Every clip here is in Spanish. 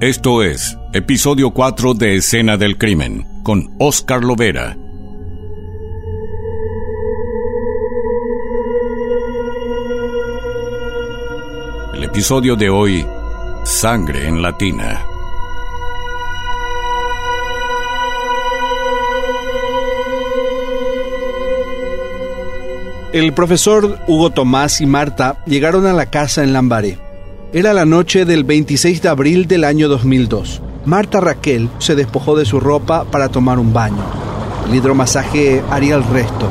Esto es, episodio 4 de Escena del Crimen, con Oscar Lovera. El episodio de hoy, Sangre en Latina. El profesor Hugo Tomás y Marta llegaron a la casa en Lambaré. Era la noche del 26 de abril del año 2002. Marta Raquel se despojó de su ropa para tomar un baño. El hidromasaje haría el resto.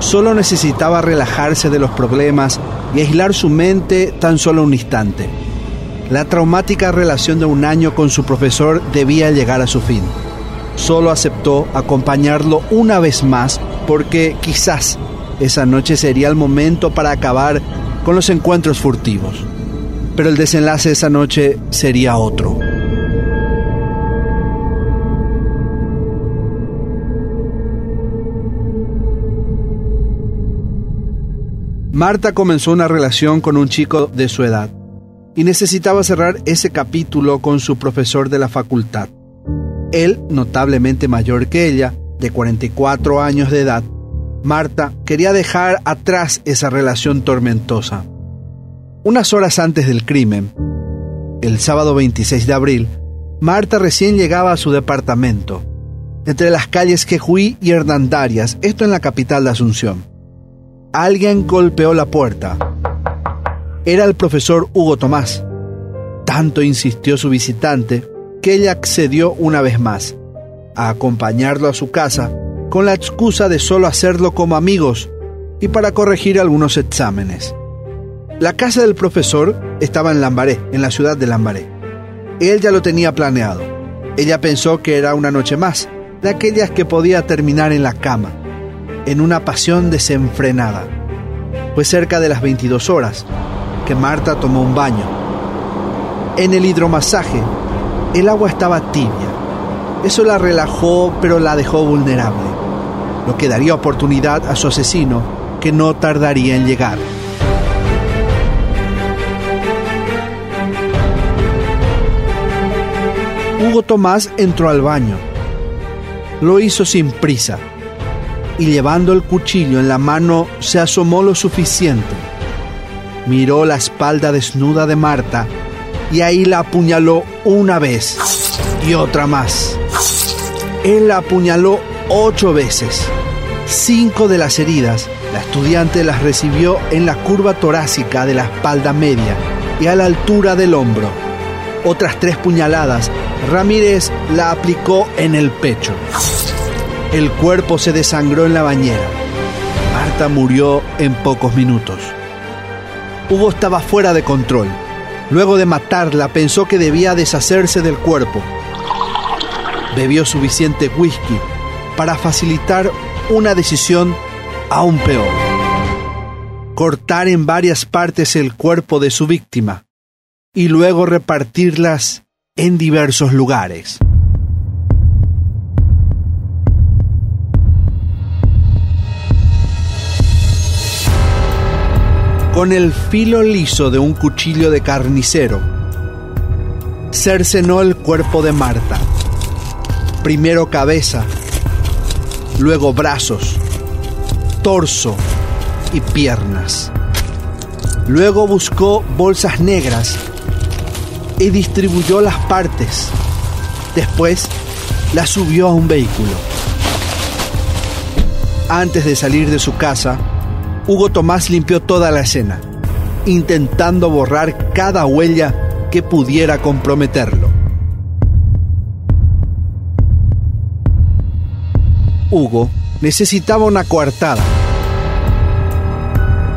Solo necesitaba relajarse de los problemas y aislar su mente tan solo un instante. La traumática relación de un año con su profesor debía llegar a su fin. Solo aceptó acompañarlo una vez más porque quizás esa noche sería el momento para acabar con los encuentros furtivos. Pero el desenlace de esa noche sería otro. Marta comenzó una relación con un chico de su edad y necesitaba cerrar ese capítulo con su profesor de la facultad. Él, notablemente mayor que ella, de 44 años de edad, Marta quería dejar atrás esa relación tormentosa. Unas horas antes del crimen, el sábado 26 de abril, Marta recién llegaba a su departamento, entre las calles Quejuí y Hernandarias, esto en la capital de Asunción. Alguien golpeó la puerta. Era el profesor Hugo Tomás. Tanto insistió su visitante que ella accedió una vez más a acompañarlo a su casa con la excusa de solo hacerlo como amigos y para corregir algunos exámenes. La casa del profesor estaba en Lambaré, en la ciudad de Lambaré. Él ya lo tenía planeado. Ella pensó que era una noche más, de aquellas que podía terminar en la cama, en una pasión desenfrenada. Fue cerca de las 22 horas que Marta tomó un baño. En el hidromasaje, el agua estaba tibia. Eso la relajó, pero la dejó vulnerable lo que daría oportunidad a su asesino, que no tardaría en llegar. Hugo Tomás entró al baño. Lo hizo sin prisa y llevando el cuchillo en la mano se asomó lo suficiente. Miró la espalda desnuda de Marta y ahí la apuñaló una vez y otra más. Él la apuñaló ocho veces. Cinco de las heridas, la estudiante las recibió en la curva torácica de la espalda media y a la altura del hombro. Otras tres puñaladas, Ramírez la aplicó en el pecho. El cuerpo se desangró en la bañera. Marta murió en pocos minutos. Hugo estaba fuera de control. Luego de matarla pensó que debía deshacerse del cuerpo. Bebió suficiente whisky para facilitar una decisión aún peor. Cortar en varias partes el cuerpo de su víctima y luego repartirlas en diversos lugares. Con el filo liso de un cuchillo de carnicero, cercenó el cuerpo de Marta. Primero cabeza, luego brazos, torso y piernas. Luego buscó bolsas negras y distribuyó las partes. Después las subió a un vehículo. Antes de salir de su casa, Hugo Tomás limpió toda la escena, intentando borrar cada huella que pudiera comprometerlo. Hugo necesitaba una coartada.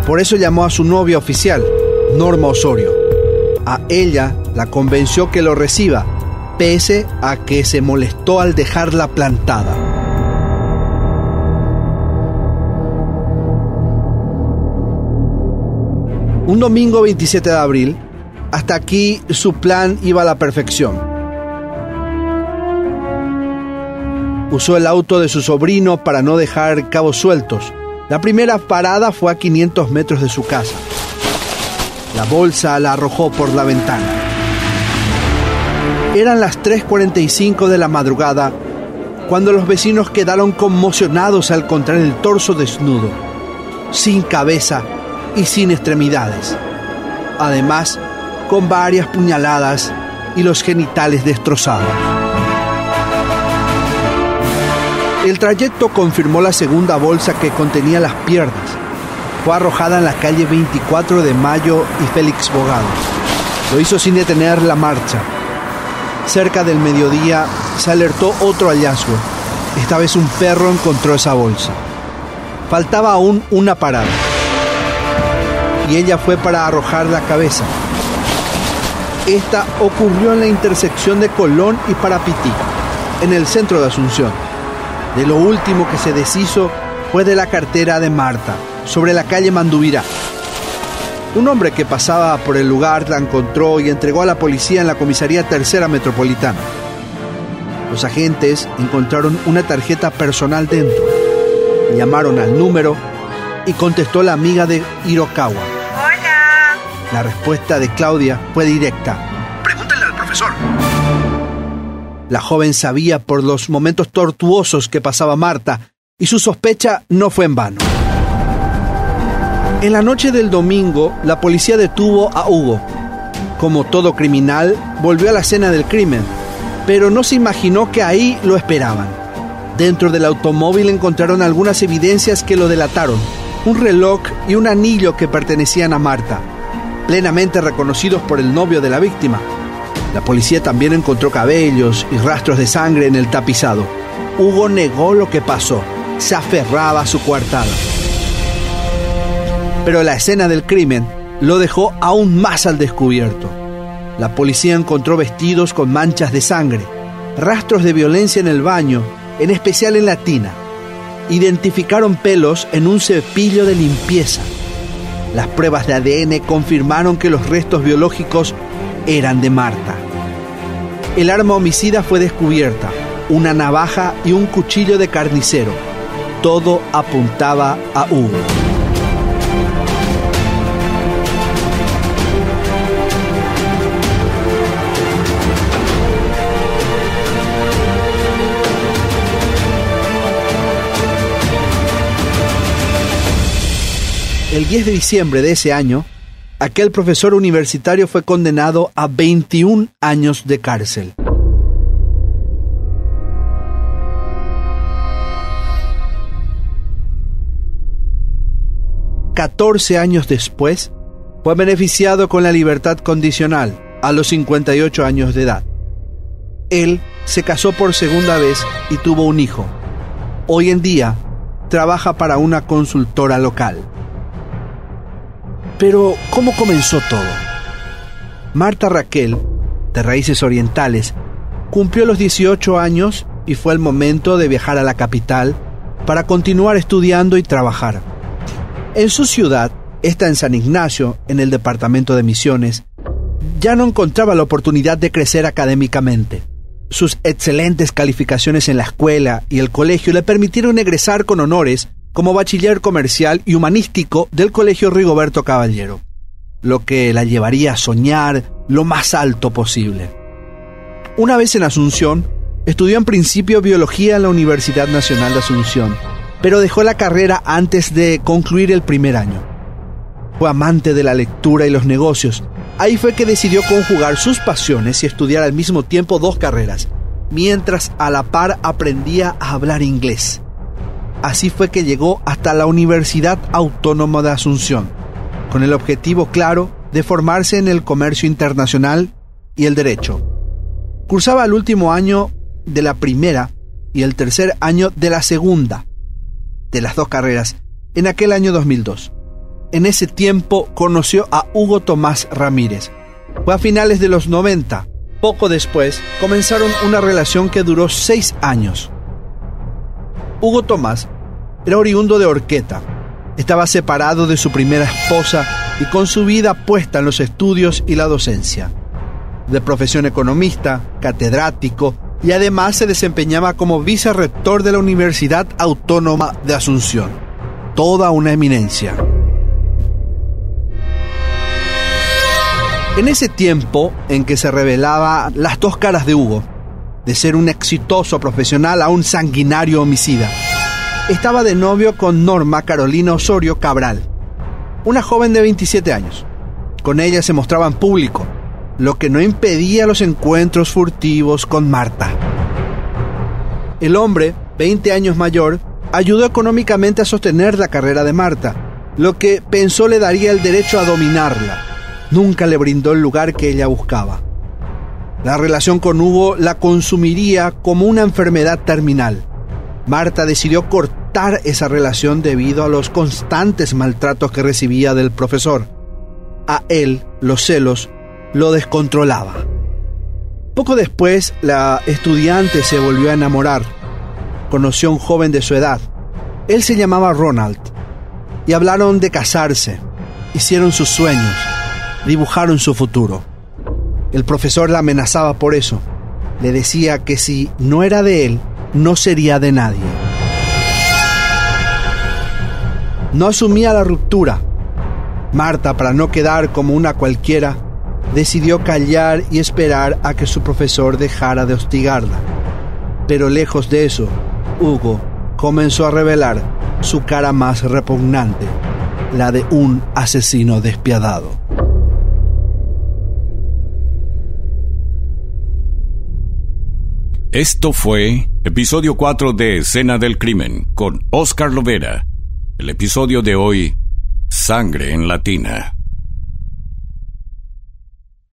Por eso llamó a su novia oficial, Norma Osorio. A ella la convenció que lo reciba, pese a que se molestó al dejarla plantada. Un domingo 27 de abril, hasta aquí su plan iba a la perfección. Usó el auto de su sobrino para no dejar cabos sueltos. La primera parada fue a 500 metros de su casa. La bolsa la arrojó por la ventana. Eran las 3.45 de la madrugada cuando los vecinos quedaron conmocionados al encontrar el torso desnudo, sin cabeza y sin extremidades. Además, con varias puñaladas y los genitales destrozados. El trayecto confirmó la segunda bolsa que contenía las piernas. Fue arrojada en la calle 24 de Mayo y Félix Bogado. Lo hizo sin detener la marcha. Cerca del mediodía se alertó otro hallazgo. Esta vez un perro encontró esa bolsa. Faltaba aún una parada. Y ella fue para arrojar la cabeza. Esta ocurrió en la intersección de Colón y Parapití, en el centro de Asunción. De lo último que se deshizo fue de la cartera de Marta, sobre la calle Mandubirá. Un hombre que pasaba por el lugar la encontró y entregó a la policía en la comisaría tercera metropolitana. Los agentes encontraron una tarjeta personal dentro. Llamaron al número y contestó la amiga de Hirokawa. La respuesta de Claudia fue directa. Pregúntenle al profesor. La joven sabía por los momentos tortuosos que pasaba Marta y su sospecha no fue en vano. En la noche del domingo, la policía detuvo a Hugo. Como todo criminal, volvió a la escena del crimen, pero no se imaginó que ahí lo esperaban. Dentro del automóvil encontraron algunas evidencias que lo delataron, un reloj y un anillo que pertenecían a Marta plenamente reconocidos por el novio de la víctima. La policía también encontró cabellos y rastros de sangre en el tapizado. Hugo negó lo que pasó, se aferraba a su coartada. Pero la escena del crimen lo dejó aún más al descubierto. La policía encontró vestidos con manchas de sangre, rastros de violencia en el baño, en especial en la tina. Identificaron pelos en un cepillo de limpieza las pruebas de ADN confirmaron que los restos biológicos eran de Marta. El arma homicida fue descubierta, una navaja y un cuchillo de carnicero. Todo apuntaba a Hugo. El 10 de diciembre de ese año, aquel profesor universitario fue condenado a 21 años de cárcel. Catorce años después, fue beneficiado con la libertad condicional a los 58 años de edad. Él se casó por segunda vez y tuvo un hijo. Hoy en día trabaja para una consultora local. Pero, ¿cómo comenzó todo? Marta Raquel, de raíces orientales, cumplió los 18 años y fue el momento de viajar a la capital para continuar estudiando y trabajar. En su ciudad, esta en San Ignacio, en el departamento de Misiones, ya no encontraba la oportunidad de crecer académicamente. Sus excelentes calificaciones en la escuela y el colegio le permitieron egresar con honores como bachiller comercial y humanístico del Colegio Rigoberto Caballero, lo que la llevaría a soñar lo más alto posible. Una vez en Asunción, estudió en principio biología en la Universidad Nacional de Asunción, pero dejó la carrera antes de concluir el primer año. Fue amante de la lectura y los negocios. Ahí fue que decidió conjugar sus pasiones y estudiar al mismo tiempo dos carreras, mientras a la par aprendía a hablar inglés. Así fue que llegó hasta la Universidad Autónoma de Asunción, con el objetivo claro de formarse en el comercio internacional y el derecho. Cursaba el último año de la primera y el tercer año de la segunda de las dos carreras en aquel año 2002. En ese tiempo conoció a Hugo Tomás Ramírez. Fue a finales de los 90. Poco después comenzaron una relación que duró seis años. Hugo Tomás era oriundo de Orqueta. Estaba separado de su primera esposa y con su vida puesta en los estudios y la docencia. De profesión economista, catedrático y además se desempeñaba como vicerrector de la Universidad Autónoma de Asunción. Toda una eminencia. En ese tiempo en que se revelaba las dos caras de Hugo, de ser un exitoso profesional a un sanguinario homicida, estaba de novio con Norma Carolina Osorio Cabral, una joven de 27 años. Con ella se mostraba en público, lo que no impedía los encuentros furtivos con Marta. El hombre, 20 años mayor, ayudó económicamente a sostener la carrera de Marta, lo que pensó le daría el derecho a dominarla. Nunca le brindó el lugar que ella buscaba. La relación con Hugo la consumiría como una enfermedad terminal. Marta decidió cortar esa relación debido a los constantes maltratos que recibía del profesor. A él, los celos, lo descontrolaba. Poco después, la estudiante se volvió a enamorar. Conoció a un joven de su edad. Él se llamaba Ronald. Y hablaron de casarse. Hicieron sus sueños. Dibujaron su futuro. El profesor la amenazaba por eso. Le decía que si no era de él, no sería de nadie. No asumía la ruptura. Marta, para no quedar como una cualquiera, decidió callar y esperar a que su profesor dejara de hostigarla. Pero lejos de eso, Hugo comenzó a revelar su cara más repugnante, la de un asesino despiadado. Esto fue episodio 4 de Escena del Crimen con Oscar Lovera. El episodio de hoy, Sangre en Latina.